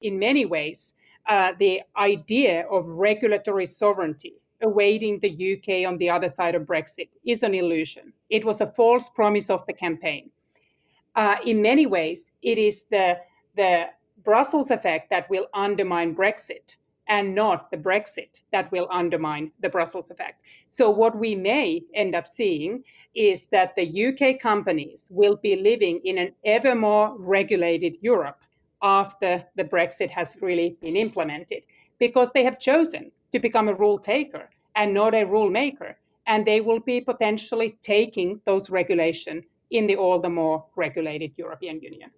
in many ways, uh, the idea of regulatory sovereignty awaiting the UK on the other side of Brexit is an illusion. It was a false promise of the campaign. Uh, in many ways, it is the, the Brussels effect that will undermine Brexit and not the Brexit that will undermine the Brussels effect. So, what we may end up seeing is that the UK companies will be living in an ever more regulated Europe after the Brexit has really been implemented because they have chosen to become a rule taker and not a rule maker. And they will be potentially taking those regulations in the all the more regulated European Union.